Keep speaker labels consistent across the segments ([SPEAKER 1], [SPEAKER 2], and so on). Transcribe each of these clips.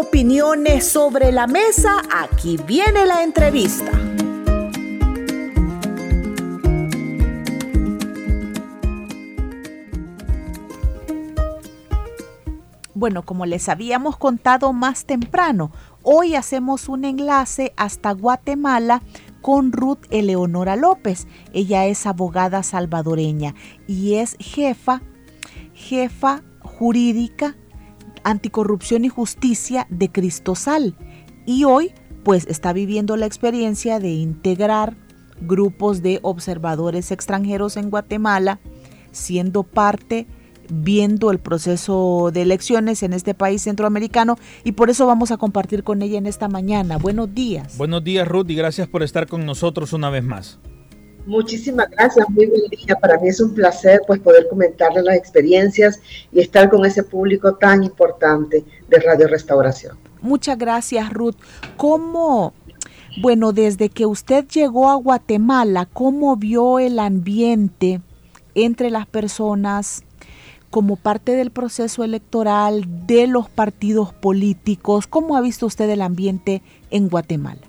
[SPEAKER 1] Opiniones sobre la mesa, aquí viene la entrevista. Bueno, como les habíamos contado más temprano, hoy hacemos un enlace hasta Guatemala con Ruth Eleonora López. Ella es abogada salvadoreña y es jefa, jefa jurídica anticorrupción y justicia de Cristosal. Y hoy pues está viviendo la experiencia de integrar grupos de observadores extranjeros en Guatemala, siendo parte viendo el proceso de elecciones en este país centroamericano y por eso vamos a compartir con ella en esta mañana. Buenos días.
[SPEAKER 2] Buenos días Ruth y gracias por estar con nosotros una vez más.
[SPEAKER 3] Muchísimas gracias, muy buen día. Para mí es un placer pues poder comentarle las experiencias y estar con ese público tan importante de Radio Restauración.
[SPEAKER 1] Muchas gracias, Ruth. ¿Cómo, bueno, desde que usted llegó a Guatemala, cómo vio el ambiente entre las personas como parte del proceso electoral de los partidos políticos. ¿Cómo ha visto usted el ambiente en Guatemala?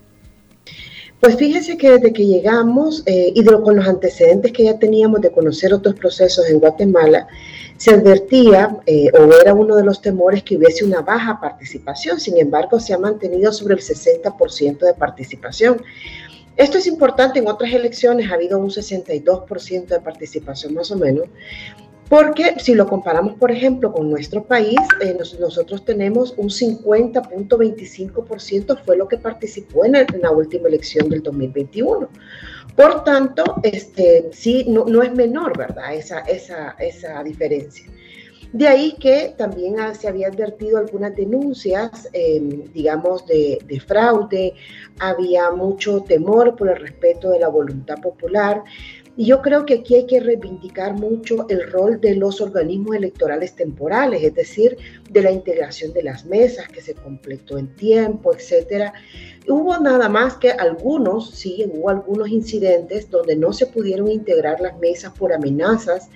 [SPEAKER 3] Pues fíjese que desde que llegamos eh, y con los antecedentes que ya teníamos de conocer otros procesos en Guatemala, se advertía eh, o era uno de los temores que hubiese una baja participación. Sin embargo, se ha mantenido sobre el 60% de participación. Esto es importante, en otras elecciones ha habido un 62% de participación más o menos, porque si lo comparamos, por ejemplo, con nuestro país, eh, nosotros tenemos un 50.25% fue lo que participó en, la última elección del 2021. Por tanto, este, sí, no, es menor, ¿verdad? Esa, diferencia. De ahí que también se había advertido algunas denuncias, em, digamos, de, fraude, había mucho temor por el respeto de la voluntad popular. Y yo creo que aquí hay que reivindicar mucho el rol de los organismos electorales temporales, es decir, de la integración de las mesas que se completó en tiempo, etcétera. Hubo nada más que algunos, sí, hubo algunos incidentes donde no se pudieron integrar las mesas por amenazas.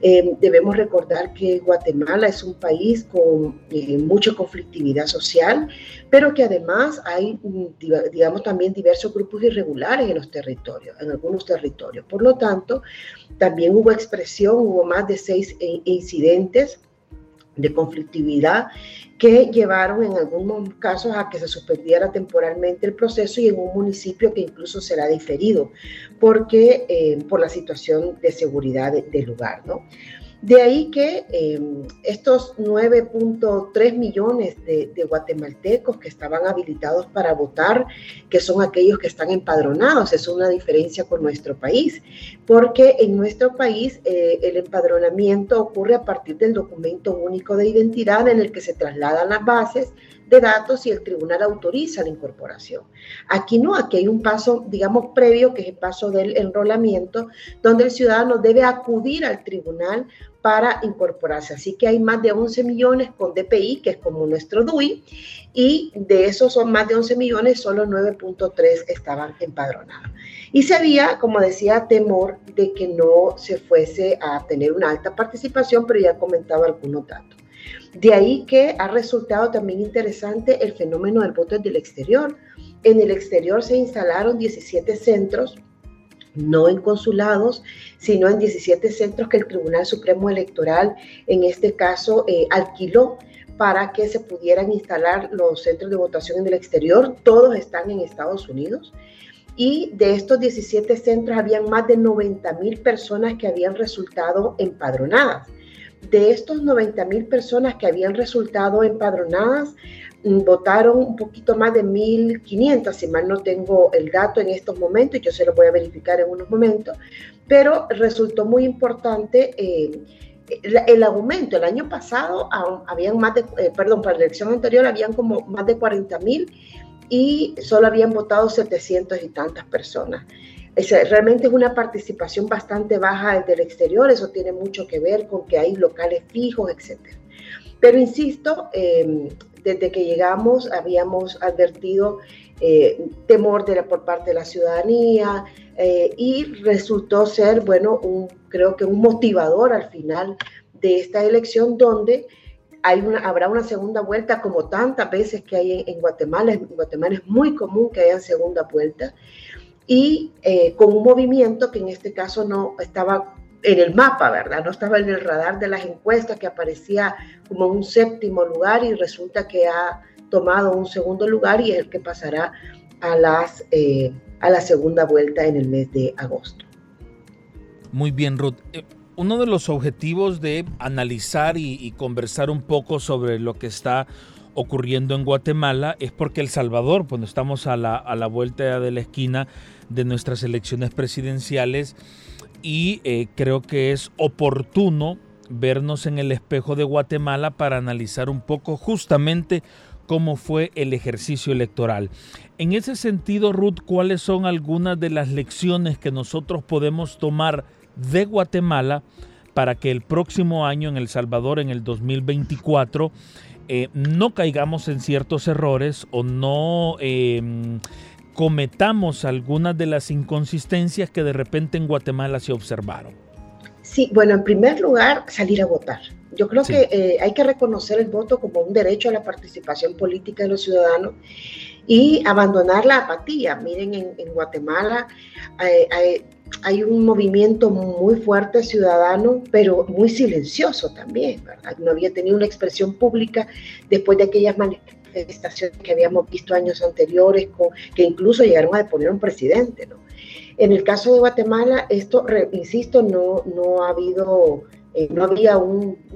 [SPEAKER 3] Eh, debemos recordar que Guatemala es un país con eh, mucha conflictividad social, pero que además hay, mm, digamos, también diversos grupos irregulares en los territorios, en algunos territorios. Por lo tanto, también hubo expresión, hubo más de seis incidentes de conflictividad que llevaron en algunos casos a que se suspendiera temporalmente el proceso y en un municipio que incluso será diferido porque eh, por la situación de seguridad del lugar, ¿no? De ahí que em, estos 9.3 millones de, guatemaltecos que estaban habilitados para votar, que son aquellos que están empadronados, es una diferencia con nuestro país, porque en nuestro país eh, el empadronamiento ocurre a partir del documento único de identidad en el que se trasladan las bases de datos y el tribunal autoriza la incorporación. Aquí no, aquí hay un paso, digamos, previo, que es el paso del enrolamiento, donde el ciudadano debe acudir al tribunal para incorporarse. Así que hay más de 11 millones con DPI, que es como nuestro DUI, y de esos son más de 11 millones, solo 9.3 estaban empadronados. Y se había, como decía, temor de que no se fuese a tener una alta participación, pero ya comentaba algunos datos. De ahí que ha resultado también interesante el fenómeno del voto del exterior. En el exterior se instalaron 17 centros no en consulados, sino en 17 centros que el Tribunal Supremo Electoral, en este caso, eh, alquiló para que se pudieran instalar los centros de votación en el exterior. Todos están en Estados Unidos. Y de estos 17 centros habían más de 90 mil personas que habían resultado empadronadas. De estos 90 mil personas que habían resultado empadronadas, Mm, votaron un poquito más de 1.500, si mal no tengo el dato en estos momentos, yo se lo voy a verificar en unos momentos, pero resultó muy importante eh, el, aumento. El año pasado habían más de, eh, perdón, para la elección anterior habían como más de 40.000 y solo habían votado 700 y tantas personas. Realmente es una participación bastante baja desde el exterior, eso tiene mucho que ver con que hay locales fijos, etc. Pero insisto, eh, desde que llegamos habíamos advertido eh, temor por parte de la ciudadanía eh, y resultó ser, bueno, un, creo que un motivador al final de esta elección donde hay una, habrá una segunda vuelta como tantas veces que hay en, Guatemala. En Guatemala es muy común que haya segunda vuelta y eh, con un movimiento que en este caso no estaba en el mapa, ¿verdad? No estaba en el radar de las encuestas, que aparecía como un séptimo lugar y resulta que ha tomado un segundo lugar y es el que pasará a, las, eh, a la segunda vuelta en el mes de agosto.
[SPEAKER 2] Muy bien, Ruth. Eh, uno de los objetivos de analizar y, conversar un poco sobre lo que está ocurriendo en Guatemala es porque El Salvador, cuando estamos a la, a la vuelta de la esquina de nuestras elecciones presidenciales, y eh, creo que es oportuno vernos en el espejo de Guatemala para analizar un poco justamente cómo fue el ejercicio electoral. En ese sentido, Ruth, ¿cuáles son algunas de las lecciones que nosotros podemos tomar de Guatemala para que el próximo año en El Salvador, en el 2024, eh, no caigamos en ciertos errores o no em, cometamos algunas de las inconsistencias que de repente en Guatemala se observaron?
[SPEAKER 3] Sí, bueno, en primer lugar, salir a votar. Yo creo que eh, hay que reconocer el voto como un derecho a la participación política de los ciudadanos y abandonar la apatía. Miren, en, Guatemala eh, hay, un movimiento muy fuerte ciudadano, pero muy silencioso también, ¿verdad? No había tenido una expresión pública después de aquellas manifestaciones manifestaciones que habíamos visto años anteriores, que incluso llegaron a deponer un presidente. En el caso de Guatemala, esto, insisto, no, no ha habido, eh, no había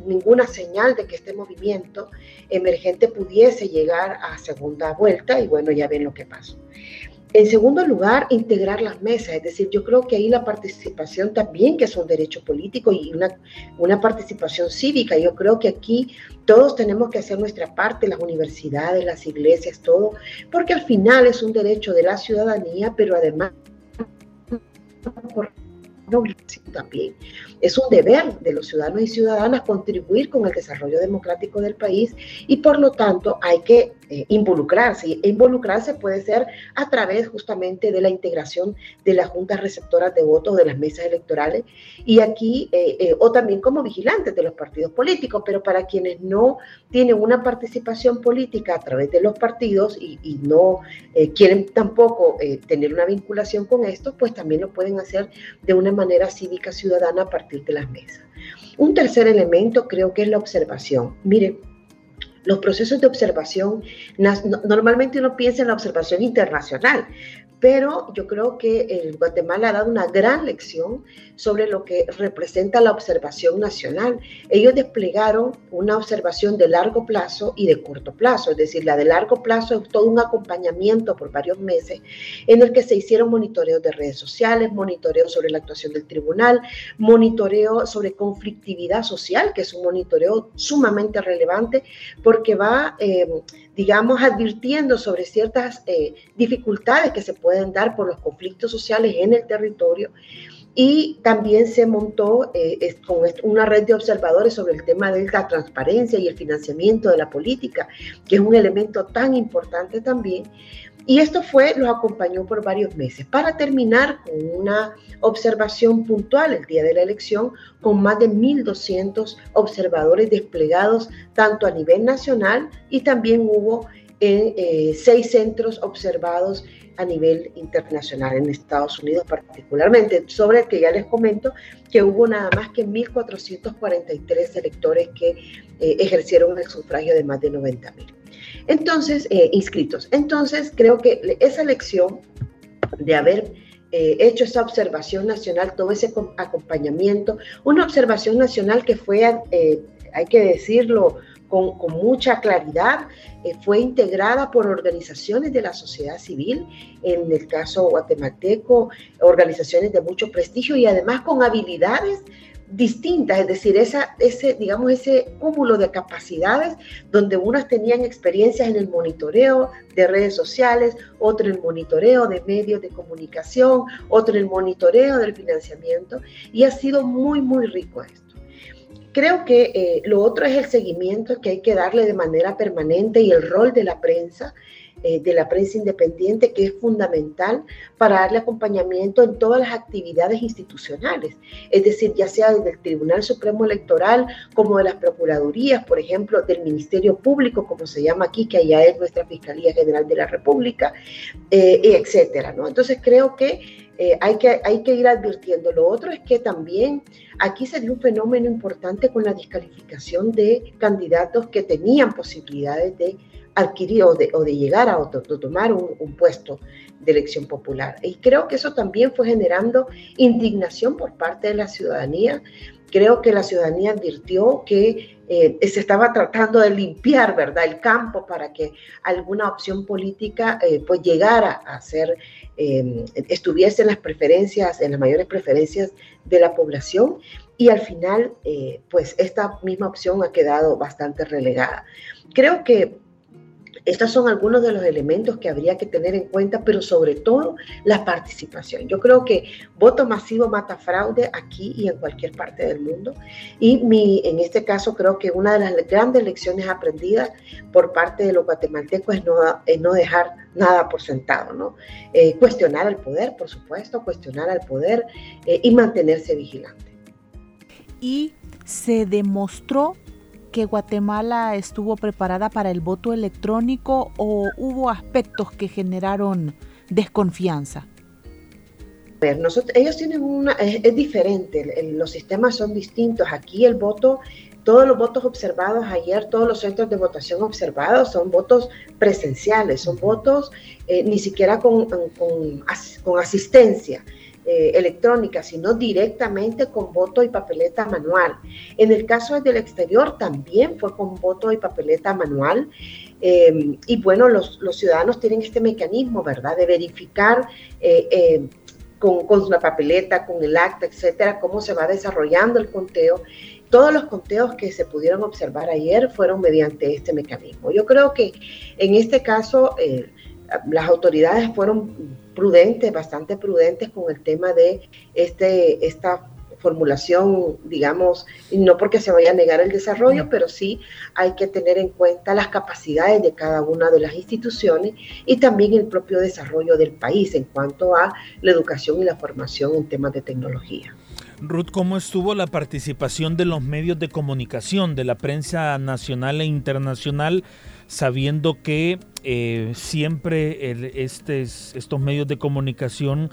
[SPEAKER 3] ninguna señal de que este movimiento emergente pudiese llegar a segunda vuelta y bueno, ya ven lo que pasó. En segundo lugar, integrar las mesas, es decir, yo creo que ahí la participación también, que es un derecho político y una, una participación cívica, yo creo que aquí todos tenemos que hacer nuestra parte, las universidades, las iglesias, todo, porque al final es un derecho de la ciudadanía, pero además por también. Es un deber de los ciudadanos y ciudadanas contribuir con el desarrollo democrático del país y por lo tanto hay que eh, involucrarse. Involucrarse puede ser a través justamente de la integración de las juntas receptoras de votos de las mesas electorales y aquí, eh, eh, o también como vigilantes de los partidos políticos, pero para quienes no tienen una participación política a través de los partidos y, y no quieren tampoco tener una vinculación con esto, pues también lo pueden hacer de una manera cívica ciudadana a partir de las mesas. Un tercer elemento creo que es la observación. Miren, los procesos de observación, normalmente uno piensa en la observación internacional, pero yo creo que Guatemala ha dado una gran lección sobre lo que representa la observación nacional. Ellos desplegaron una observación de largo plazo y de corto plazo, es decir, la de largo plazo es todo un acompañamiento por varios meses en el que se hicieron monitoreos de redes sociales, monitoreo sobre la actuación del tribunal, monitoreo sobre conflictividad social, que es un monitoreo sumamente relevante porque va... Eh, digamos, advirtiendo sobre ciertas eh, dificultades que se pueden dar por los conflictos sociales en el territorio. Y también se montó eh, con una red de observadores sobre el tema de la transparencia y el financiamiento de la política, que es un elemento tan importante también. Y esto fue, los acompañó por varios meses, para terminar con una observación puntual el día de la elección, con más de 1.200 observadores desplegados tanto a nivel nacional y también hubo en eh, seis centros observados a nivel internacional, en Estados Unidos particularmente, sobre el que ya les comento que hubo nada más que 1.443 electores que eh, ejercieron el sufragio de más de 90.000. Entonces, eh, inscritos. Entonces, creo que esa elección de haber eh, hecho esa observación nacional, todo ese acompañamiento, una observación nacional que fue, eh, hay que decirlo, con, mucha claridad, fue integrada por organizaciones de la sociedad civil, en el caso guatemalteco, organizaciones de mucho prestigio y además con habilidades distintas, es decir, esa, ese, digamos, ese cúmulo de capacidades donde unas tenían experiencias en el monitoreo de redes sociales, otro en el monitoreo de medios de comunicación, otro en el monitoreo del financiamiento, y ha sido muy, muy rico esto. Creo que eh, lo otro es el seguimiento que hay que darle de manera permanente y el rol de la prensa eh, de la prensa independiente que es fundamental para darle acompañamiento en todas las actividades institucionales, es decir, ya sea desde el Tribunal Supremo Electoral como de las Procuradurías, por ejemplo, del Ministerio Público, como se llama aquí, que allá es nuestra Fiscalía General de la República, eh, etcétera. ¿no? Entonces creo que eh, hay, que, hay que ir advirtiendo. Lo otro es que también aquí se dio un fenómeno importante con la descalificación de candidatos que tenían posibilidades de adquirir o de, de llegar a, otro, tomar un, un, puesto de elección popular. Y creo que eso también fue generando indignación por parte de la ciudadanía. Creo que la ciudadanía advirtió que eh, se estaba tratando de limpiar, ¿verdad?, el campo para que alguna opción política eh, pues llegara a ser, eh, estuviese en las preferencias, en las mayores preferencias de la población y al final, eh, pues esta misma opción ha quedado bastante relegada. Creo que estos son algunos de los elementos que habría que tener en cuenta, pero sobre todo la participación. Yo creo que voto masivo mata fraude aquí y en cualquier parte del mundo. Y en este caso creo que una de las grandes lecciones aprendidas por parte de los guatemaltecos es no, dejar nada por sentado, ¿no? Eh, cuestionar el poder, por supuesto, cuestionar al poder eh, y mantenerse vigilante.
[SPEAKER 1] Y se demostró que Guatemala estuvo preparada para el voto electrónico o hubo aspectos que generaron desconfianza?
[SPEAKER 3] Nosotros, ellos tienen una, es, es diferente, el, los sistemas son distintos. Aquí el voto, todos los votos observados ayer, todos los centros de votación observados son votos presenciales, son votos eh, ni siquiera con, con, con asistencia. Eh, electrónica, sino directamente con voto y papeleta manual. En el caso del exterior también fue con voto y papeleta manual. Eh, y bueno, los, los, ciudadanos tienen este mecanismo, ¿verdad?, de verificar eh, eh, con, con la papeleta, con el acta, etcétera, cómo se va desarrollando el conteo. Todos los conteos que se pudieron observar ayer fueron mediante este mecanismo. Yo creo que en este caso eh, las autoridades fueron prudentes, bastante prudentes con el tema de este, esta formulación, digamos, no porque se vaya a negar el desarrollo, pero sí hay que tener en cuenta las capacidades de cada una de las instituciones y también el propio desarrollo del país en cuanto a la educación y la formación en temas de tecnología.
[SPEAKER 2] Ruth, ¿cómo estuvo la participación de los medios de comunicación, de la prensa nacional e internacional, sabiendo que eh, siempre el, estos medios de comunicación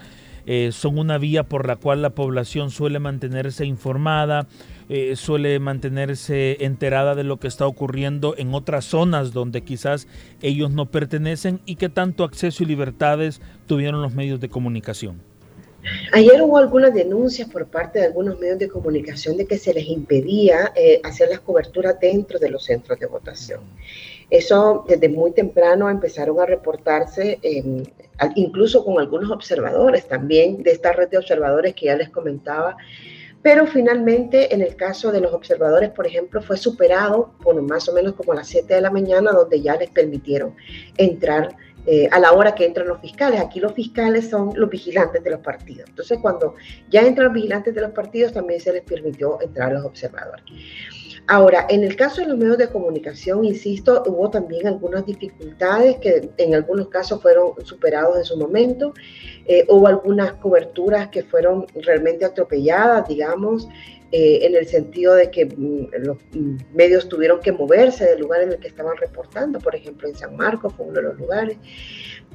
[SPEAKER 2] eh, son una vía por la cual la población suele mantenerse informada, eh, suele mantenerse enterada de lo que está ocurriendo en otras zonas donde quizás ellos no pertenecen y que tanto acceso y libertades tuvieron los medios de comunicación.
[SPEAKER 3] Ayer hubo algunas denuncias por parte de algunos medios de comunicación de que se les impedía hacer las coberturas dentro de los centros de votación. Eso desde muy temprano empezaron a reportarse, eh, incluso con algunos observadores también de esta red de observadores que ya les comentaba. Pero finalmente, en el caso de los observadores, por ejemplo, fue superado por más o menos como a las 7 de la mañana, donde ya les permitieron entrar eh, a la hora que entran los fiscales. Aquí los fiscales son los vigilantes de los partidos. Entonces, cuando ya entran los vigilantes de los partidos, también se les permitió entrar los observadores. Ahora, en el caso de los medios de comunicación, insisto, hubo también algunas dificultades que en algunos casos fueron superados en su momento. Eh, hubo algunas coberturas que fueron realmente atropelladas, digamos, eh, en el sentido de que mm, los mm, medios tuvieron que moverse del lugar en el que estaban reportando, por ejemplo en San Marcos fue uno de los lugares,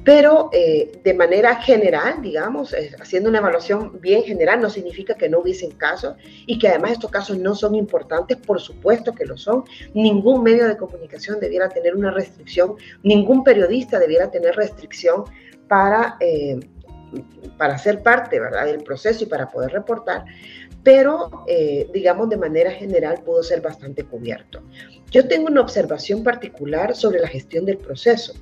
[SPEAKER 3] pero eh, de manera general, digamos, haciendo una evaluación bien general, no significa que no hubiesen casos y que además estos casos no son importantes, por supuesto que lo son. Ningún medio de comunicación debiera tener una restricción, ningún periodista debiera tener restricción para, eh, para ser parte ¿verdad? del proceso y para poder reportar, pero eh, digamos de manera general pudo ser bastante cubierto. Yo tengo una observación particular sobre la gestión del proceso,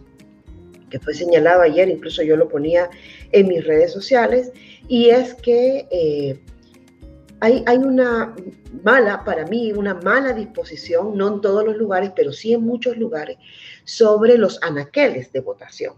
[SPEAKER 3] que fue señalado ayer, incluso yo lo ponía en mis redes sociales, y es que eh, hay, hay, una mala, para mí, una mala disposición, no en todos los lugares, pero sí en muchos lugares, sobre los anaqueles de votación.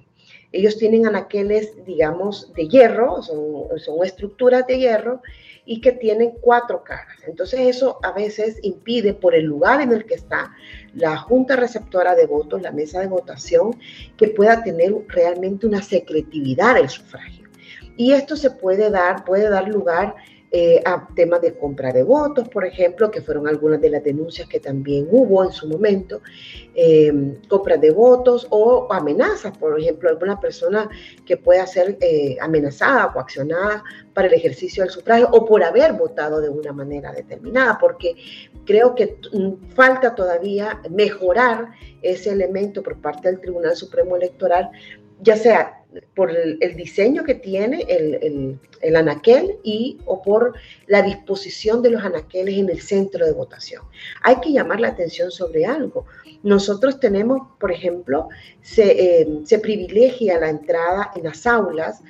[SPEAKER 3] Ellos tienen anaqueles, digamos, de hierro, son, son estructuras de hierro, y que tienen cuatro caras. Entonces eso a veces impide por el lugar en el que está la junta receptora de votos, la mesa de votación, que pueda tener realmente una secretividad del sufragio. Y esto se puede dar, puede dar lugar eh, a temas de compra de votos, por ejemplo, que fueron algunas de las denuncias que también hubo en su momento, eh, compra de votos o amenazas, por ejemplo, alguna persona que pueda ser eh, amenazada o accionada para el ejercicio del sufragio o por haber votado de una manera determinada, porque creo que mm, falta todavía mejorar ese elemento por parte del Tribunal Supremo Electoral, ya sea por el, diseño que tiene el, el, anaquel y o por la disposición de los anaqueles en el centro de votación. Hay que llamar la atención sobre algo. Nosotros tenemos, por ejemplo, se, eh, se privilegia la entrada en las aulas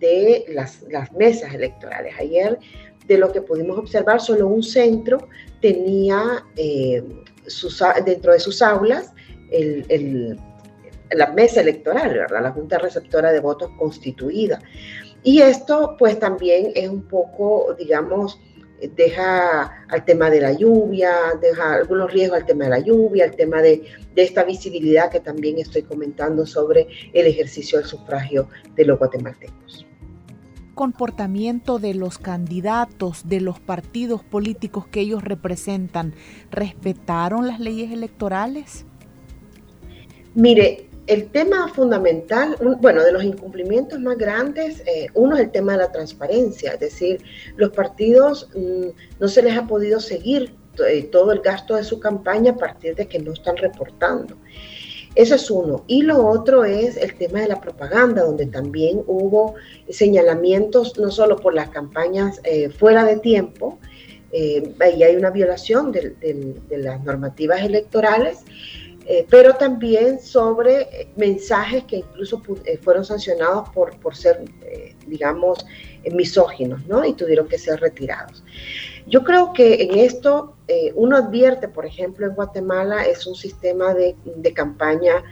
[SPEAKER 3] de las, las, mesas electorales. Ayer, de lo que pudimos observar, solo un centro tenía eh, sus, dentro de sus aulas el, el la mesa electoral, ¿verdad? La Junta Receptora de Votos constituida. Y esto pues también es un poco, digamos, deja al tema de la lluvia, deja algunos riesgos al tema de la lluvia, al tema de, de, esta visibilidad que también estoy comentando sobre el ejercicio del sufragio de los guatemaltecos.
[SPEAKER 1] Comportamiento de los candidatos, de los partidos políticos que ellos representan, ¿respetaron las leyes electorales?
[SPEAKER 3] Mire, el tema fundamental, bueno, de los incumplimientos más grandes, eh, uno es el tema de la transparencia, es decir, los partidos mm, no se les ha podido seguir eh, todo el gasto de su campaña a partir de que no están reportando. Eso es uno. Y lo otro es el tema de la propaganda, donde también hubo señalamientos no solo por las campañas eh, fuera de tiempo, y hay una violación de las normativas electorales, eh, pero también sobre eh, mensajes que incluso eh, fueron sancionados por, por ser, digamos, misóginos, ¿no? Y tuvieron que ser retirados. Yo creo que en esto uno advierte, por ejemplo, en Guatemala es un sistema de, de campaña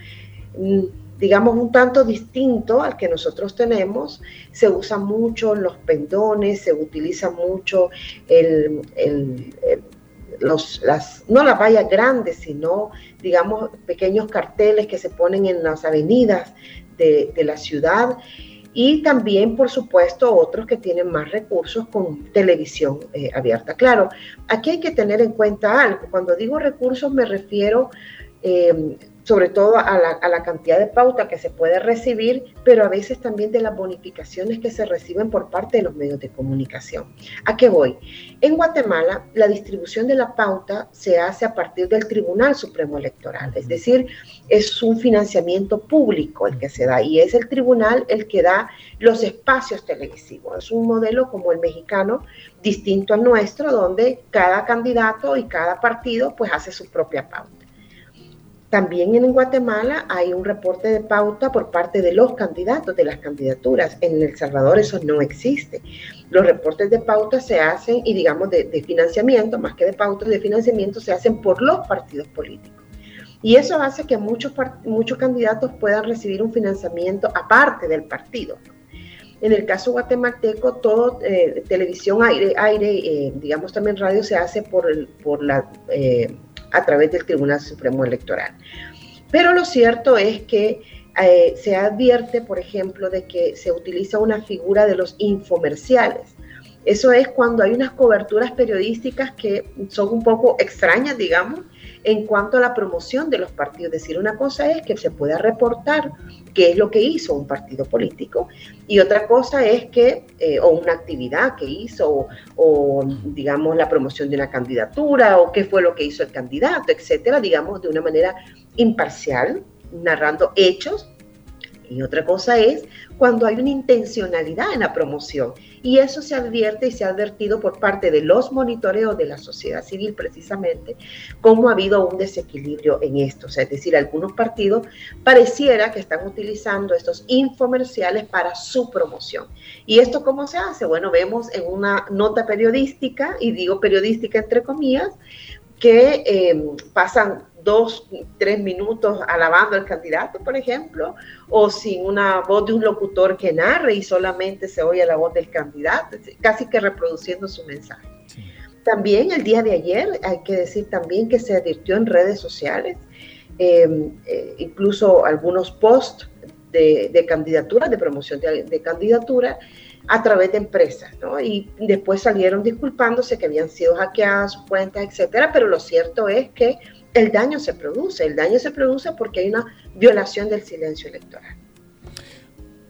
[SPEAKER 3] mm, digamos, un tanto distinto al que nosotros tenemos. Se usa mucho los pendones, se utiliza mucho el, los, las, no las vallas grandes, sino, digamos, pequeños carteles que se ponen en las avenidas de, la ciudad y también, por supuesto, otros que tienen más recursos con televisión eh, abierta. Claro, aquí hay que tener en cuenta algo. Cuando digo recursos me refiero eh, sobre todo a la, cantidad de pauta que se puede recibir, pero a veces también de las bonificaciones que se reciben por parte de los medios de comunicación. ¿A qué voy? En Guatemala, la distribución de la pauta se hace a partir del Tribunal Supremo Electoral, es decir, es un financiamiento público el que se da y es el tribunal el que da los espacios televisivos. Es un modelo como el mexicano, distinto al nuestro, donde cada candidato y cada partido pues hace su propia pauta. También en Guatemala hay un reporte de pauta por parte de los candidatos de las candidaturas. En El Salvador eso no existe. Los reportes de pauta se hacen, y digamos de, financiamiento, más que de pauta, de financiamiento, se hacen por los partidos políticos. Y eso hace que muchos, muchos candidatos puedan recibir un financiamiento aparte del partido. En el caso guatemalteco, todo eh, televisión, aire, aire eh, digamos también radio, se hace por, por la... Eh, a través del Tribunal Supremo Electoral. Pero lo cierto es que eh, se advierte, por ejemplo, de que se utiliza una figura de los infomerciales. Eso es cuando hay unas coberturas periodísticas que son un poco extrañas, digamos, en cuanto a la promoción de los partidos. Decir, una cosa es que se pueda reportar qué es lo que hizo un partido político y otra cosa es que, eh, o una actividad que hizo, o, digamos la promoción de una candidatura, o qué fue lo que hizo el candidato, etcétera, digamos de una manera imparcial, narrando hechos y otra cosa es cuando hay una intencionalidad en la promoción. Y eso se advierte y se ha advertido por parte de los monitoreos de la sociedad civil precisamente, cómo ha habido un desequilibrio en esto. O sea, es decir, algunos partidos pareciera que están utilizando estos infomerciales para su promoción. ¿Y esto cómo se hace? Bueno, vemos en una nota periodística, y digo periodística entre comillas, que eh, pasan dos, tres minutos alabando al candidato, por ejemplo, o sin una voz de un locutor que narre y solamente se oye la voz del candidato, casi que reproduciendo su mensaje. También el día de ayer, hay que decir también que se advirtió en redes sociales, em, eh, incluso algunos posts de, de candidatura, de promoción de, de candidatura, a través de empresas, ¿no? Y después salieron disculpándose que habían sido hackeadas sus cuentas, etcétera, pero lo cierto es que el daño se produce, el daño se produce porque hay una violación del silencio electoral.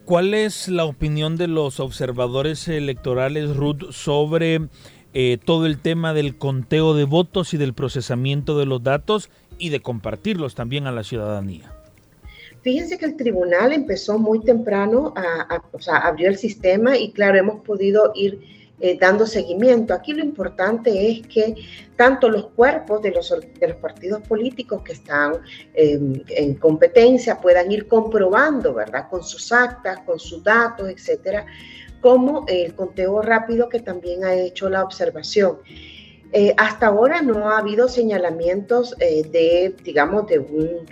[SPEAKER 2] ¿Cuál es la opinión de los observadores electorales, Ruth, sobre eh, todo el tema del conteo de votos y del procesamiento de los datos y de compartirlos también a la ciudadanía?
[SPEAKER 3] Fíjense que el tribunal empezó muy temprano, a, o sea, abrió el sistema y claro, hemos podido ir eh, dando seguimiento. Aquí lo importante es que tanto los cuerpos de los, de los partidos políticos que están en competencia puedan ir comprobando, ¿verdad? Con sus actas, con sus datos, etcétera, como el conteo rápido que también ha hecho la observación. Eh, hasta ahora no ha habido señalamientos eh, de, digamos, de un,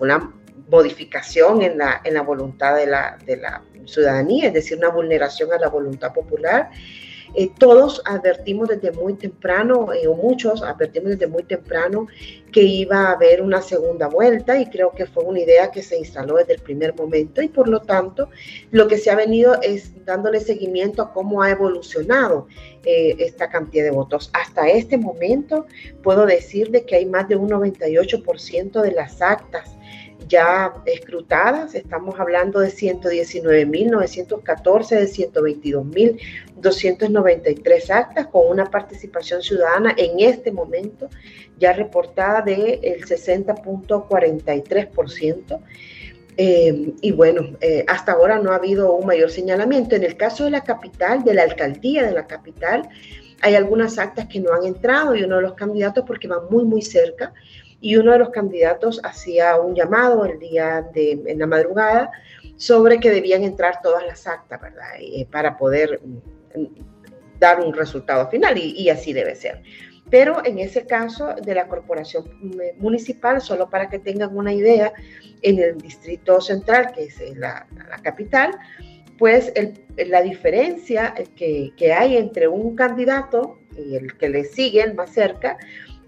[SPEAKER 3] una modificación en la, en la voluntad de la, de la ciudadanía, es decir, una vulneración a la voluntad popular. Eh, todos advertimos desde muy temprano, eh, o muchos advertimos desde muy temprano, que iba a haber una segunda vuelta y creo que fue una idea que se instaló desde el primer momento y por lo tanto lo que se ha venido es dándole seguimiento a cómo ha evolucionado eh, esta cantidad de votos. Hasta este momento puedo decir de que hay más de un 98% de las actas ya escrutadas, estamos hablando de 119.914 de 122.293 actas con una participación ciudadana en este momento ya reportada del de 60.43%. Eh, y bueno, eh, hasta ahora no ha habido un mayor señalamiento. En el caso de la capital, de la alcaldía de la capital, hay algunas actas que no han entrado y uno de los candidatos, porque van muy, muy cerca, y uno de los candidatos hacía un llamado el día de en la madrugada sobre que debían entrar todas las actas, ¿verdad? Eh, para poder mm, dar un resultado final y, así debe ser. Pero en ese caso de la corporación municipal, solo para que tengan una idea, en el distrito central, que es la, capital, pues la diferencia que, que hay entre un candidato y el que le sigue, el más cerca,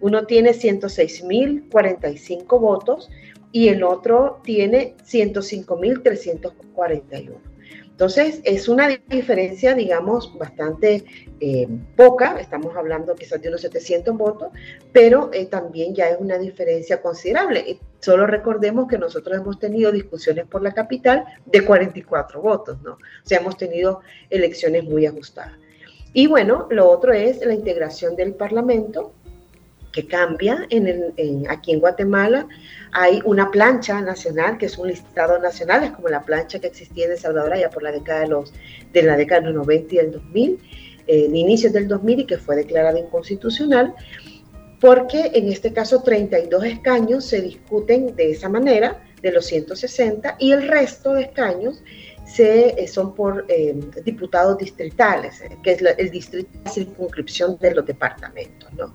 [SPEAKER 3] uno tiene 106.045 votos y el otro tiene 105.341. Entonces, es una diferencia, digamos, bastante eh, poca, estamos hablando quizás de unos 700 votos, pero eh, también ya es una diferencia considerable. Solo recordemos que nosotros hemos tenido discusiones por la capital de 44 votos, ¿no? O sea, hemos tenido elecciones muy ajustadas. Y bueno, lo otro es la integración del Parlamento que cambia. En aquí en Guatemala hay una plancha nacional, que es un listado nacional, es como la plancha que existía en El Salvador ya por la década de, los, de la década de los 90 y el 2000, eh, inicios del 2000 y que fue declarada inconstitucional, porque en este caso 32 escaños se discuten de esa manera, de los 160, y el resto de escaños se, eh, son por eh, diputados distritales, que es el distrito de circunscripción de los departamentos, ¿no?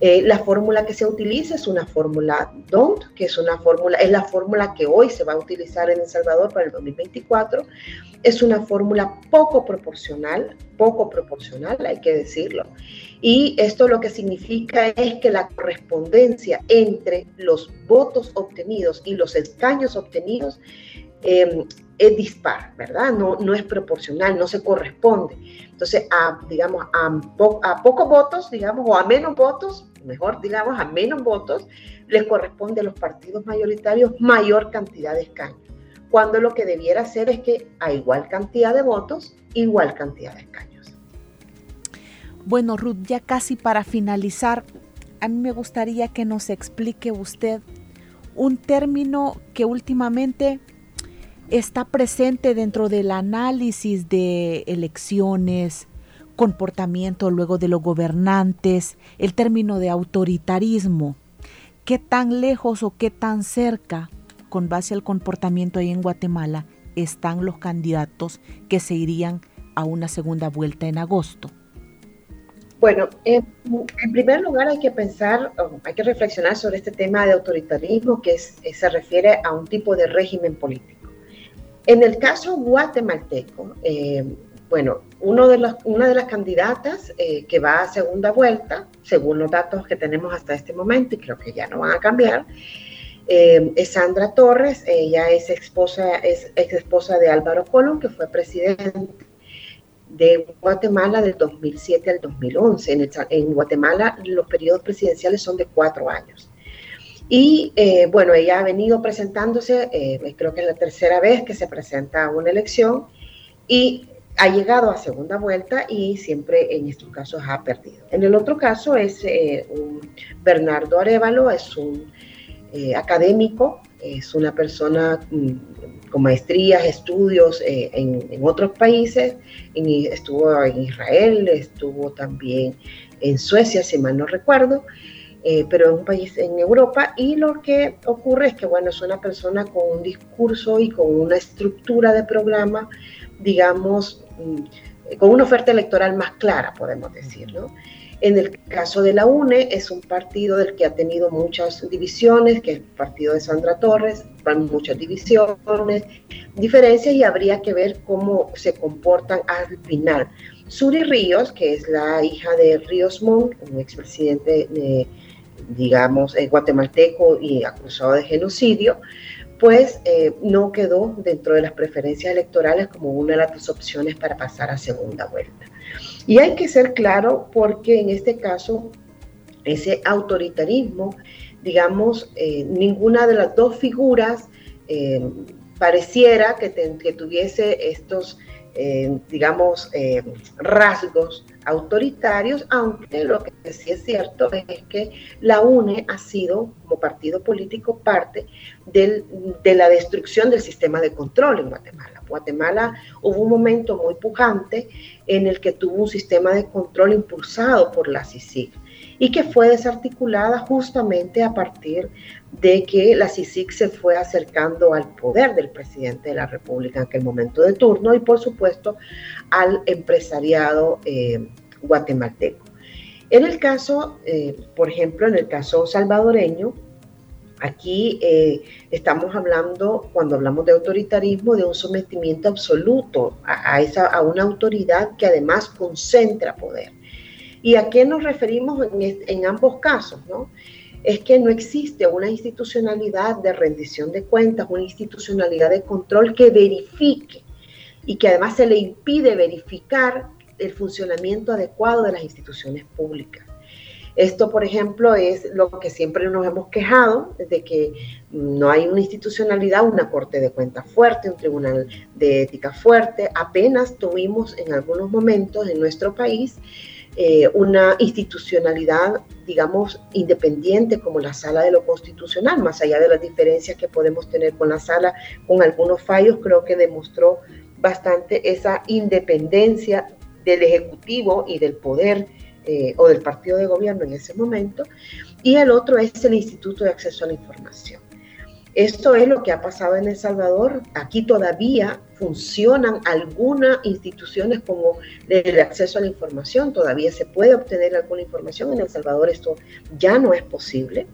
[SPEAKER 3] Eh, la fórmula que se utiliza es una fórmula DONT, que es una fórmula, es la fórmula que hoy se va a utilizar en El Salvador para el 2024. Es una fórmula poco proporcional, poco proporcional, hay que decirlo. Y esto lo que significa es que la correspondencia entre los votos obtenidos y los escaños obtenidos em, es dispar, ¿verdad? No, no es proporcional, no se corresponde. Entonces, a, digamos, a, pocos votos, digamos, o a menos votos, mejor digamos, a menos votos, les corresponde a los partidos mayoritarios mayor cantidad de escaños. Cuando lo que debiera ser es que a igual cantidad de votos, igual cantidad de escaños.
[SPEAKER 1] Bueno, Ruth, ya casi para finalizar, a mí me gustaría que nos explique usted un término que últimamente está presente dentro del análisis de elecciones, comportamiento luego de los gobernantes, el término de autoritarismo. ¿Qué tan lejos o qué tan cerca, con base al comportamiento ahí en Guatemala, están los candidatos que se irían a una segunda vuelta en agosto?
[SPEAKER 3] Bueno, en primer lugar hay que pensar, hay que reflexionar sobre este tema de autoritarismo que se refiere a un tipo de régimen político. En el caso guatemalteco, eh, bueno, uno de los, una de las candidatas eh, que va a segunda vuelta, según los datos que tenemos hasta este momento, y creo que ya no van a cambiar, eh, es Sandra Torres, ella es, esposa, es ex esposa de Álvaro Colón, que fue presidente de Guatemala del 2007 al 2011. En, Guatemala los periodos presidenciales son de cuatro años. Y eh, bueno, ella ha venido presentándose, eh, creo que es la tercera vez que se presenta a una elección y ha llegado a segunda vuelta y siempre en estos casos ha perdido. En el otro caso es eh, Bernardo Arevalo, es un académico, es una persona mm, con maestrías, estudios eh, en, otros países, estuvo en Israel, estuvo también en Suecia, si mal no recuerdo, eh, pero en un país en Europa, y lo que ocurre es que, bueno, es una persona con un discurso y con una estructura de programa, digamos, mm, con una oferta electoral más clara, podemos decir, ¿no? En el caso de la UNE, es un partido del que ha tenido muchas divisiones, que es el partido de Sandra Torres, muchas divisiones, diferencias y habría que ver cómo se comportan al final. Suri Ríos, que es la hija de Ríos Montt, un expresidente, de, digamos, guatemalteco y acusado de genocidio, pues eh, no quedó dentro de las preferencias electorales como una de las opciones para pasar a segunda vuelta. Y hay que ser claro porque en este caso ese autoritarismo, digamos, eh, ninguna de las dos figuras eh, pareciera que, tuviese estos, eh, digamos, rasgos autoritarios, aunque lo que sí es cierto es que la UNE ha sido, como partido político, parte de la destrucción del sistema de control en Guatemala. Guatemala hubo un momento muy pujante en el que tuvo un sistema de control impulsado por la CICIG y que fue desarticulada justamente a partir de que la CICIG se fue acercando al poder del presidente de la República en aquel momento de turno y por supuesto al empresariado eh, guatemalteco. En el caso, eh, por ejemplo, en el caso salvadoreño, Aquí eh, estamos hablando, cuando hablamos de autoritarismo, de un sometimiento absoluto a, esa, a una autoridad que además concentra poder. ¿Y a qué nos referimos en, ambos casos? ¿no? Es que no existe una institucionalidad de rendición de cuentas, una institucionalidad de control que verifique y que además se le impide verificar el funcionamiento adecuado de las instituciones públicas. Esto, por ejemplo, es lo que siempre nos hemos quejado, de que no hay una institucionalidad, una corte de cuentas fuerte, un tribunal de ética fuerte. Apenas tuvimos en algunos momentos en nuestro país eh, una institucionalidad, digamos, independiente como la sala de lo constitucional, más allá de las diferencias que podemos tener con la sala, con algunos fallos, creo que demostró bastante esa independencia del Ejecutivo y del Poder eh, o del partido de gobierno en ese momento, y el otro es el Instituto de Acceso a la Información. Esto es lo que ha pasado en El Salvador. Aquí todavía funcionan algunas instituciones como el acceso a la información, todavía se puede obtener alguna información. En El Salvador esto ya no es posible.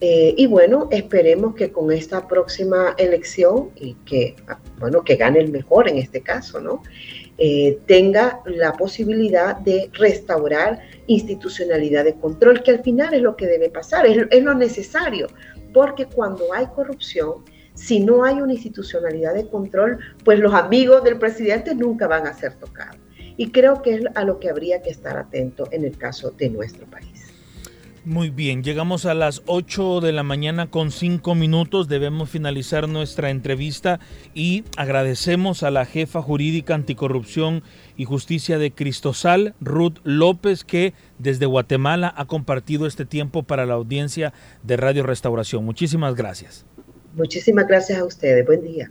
[SPEAKER 3] Eh, y bueno, esperemos que con esta próxima elección y que, bueno, que gane el mejor en este caso, ¿no? Eh, tenga la posibilidad de restaurar institucionalidad de control, que al final es lo que debe pasar, es, lo necesario, porque cuando hay corrupción, si no hay una institucionalidad de control, pues los amigos del presidente nunca van a ser tocados. Y creo que es a lo que habría que estar atento en el caso de nuestro país.
[SPEAKER 2] Muy bien, llegamos a las 8 de la mañana con 5 minutos, debemos finalizar nuestra entrevista y agradecemos a la jefa jurídica anticorrupción y justicia de Cristosal, Ruth López, que desde Guatemala ha compartido este tiempo para la audiencia de Radio Restauración. Muchísimas gracias.
[SPEAKER 3] Muchísimas gracias a ustedes, buen día.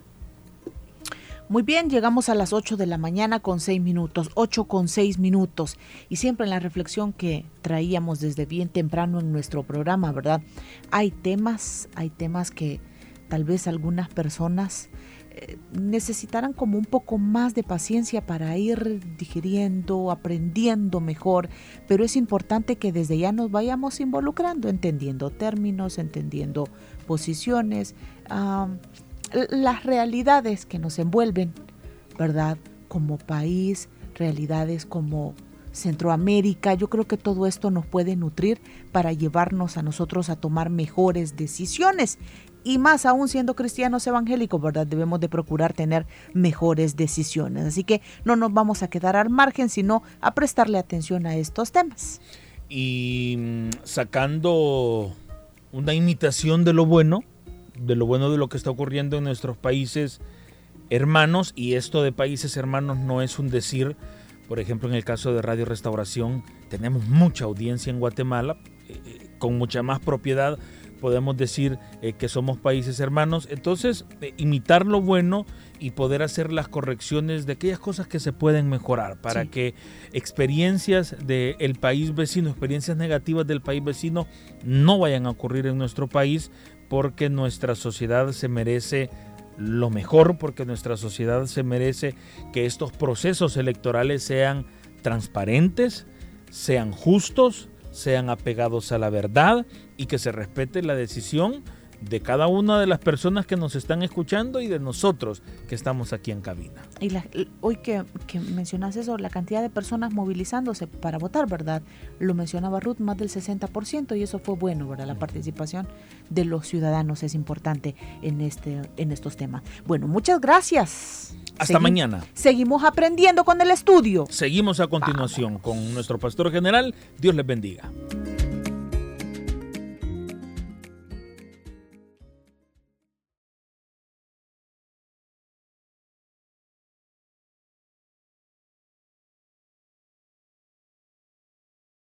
[SPEAKER 1] Muy bien, llegamos a las 8 de la mañana con 6 minutos, 8 con 6 minutos. Y siempre en la reflexión que traíamos desde bien temprano en nuestro programa, ¿verdad? Hay temas, hay temas que tal vez algunas personas eh, necesitarán como un poco más de paciencia para ir digiriendo, aprendiendo mejor, pero es importante que desde ya nos vayamos involucrando, entendiendo términos, entendiendo posiciones, las realidades que nos envuelven, ¿verdad? Como país, realidades como Centroamérica. Yo creo que todo esto nos puede nutrir para llevarnos a nosotros a tomar mejores decisiones. Y más aún siendo cristianos evangélicos, ¿verdad? Debemos de procurar tener mejores decisiones. Así que no nos vamos a quedar al margen, sino a prestarle atención a estos temas.
[SPEAKER 2] Y mm, sacando una imitación de lo bueno, de lo bueno de lo que está ocurriendo en nuestros países hermanos, y esto de países hermanos no es un decir, por ejemplo, en el caso de Radio Restauración, tenemos mucha audiencia en Guatemala, eh, eh, con mucha más propiedad podemos decir eh, que somos países hermanos. Entonces, imitar lo bueno y poder hacer las correcciones de aquellas cosas que se pueden mejorar para que experiencias del país vecino, experiencias negativas del país vecino, no vayan a ocurrir en nuestro país porque nuestra sociedad se merece lo mejor porque nuestra sociedad se merece que estos procesos electorales sean transparentes, sean justos, sean apegados a la verdad y que se respete la decisión de cada una de las personas que nos están escuchando y de nosotros que estamos aquí en cabina.
[SPEAKER 1] Y hoy que, que, mencionas eso, la cantidad de personas movilizándose para votar, ¿verdad? Lo mencionaba Ruth, más del 60% y eso fue bueno, ¿verdad? La participación de los ciudadanos es importante en, este, en estos temas. Bueno, muchas gracias.
[SPEAKER 2] Hasta mañana.
[SPEAKER 1] Seguimos aprendiendo con el estudio.
[SPEAKER 2] Seguimos a continuación con nuestro pastor general. Dios les bendiga.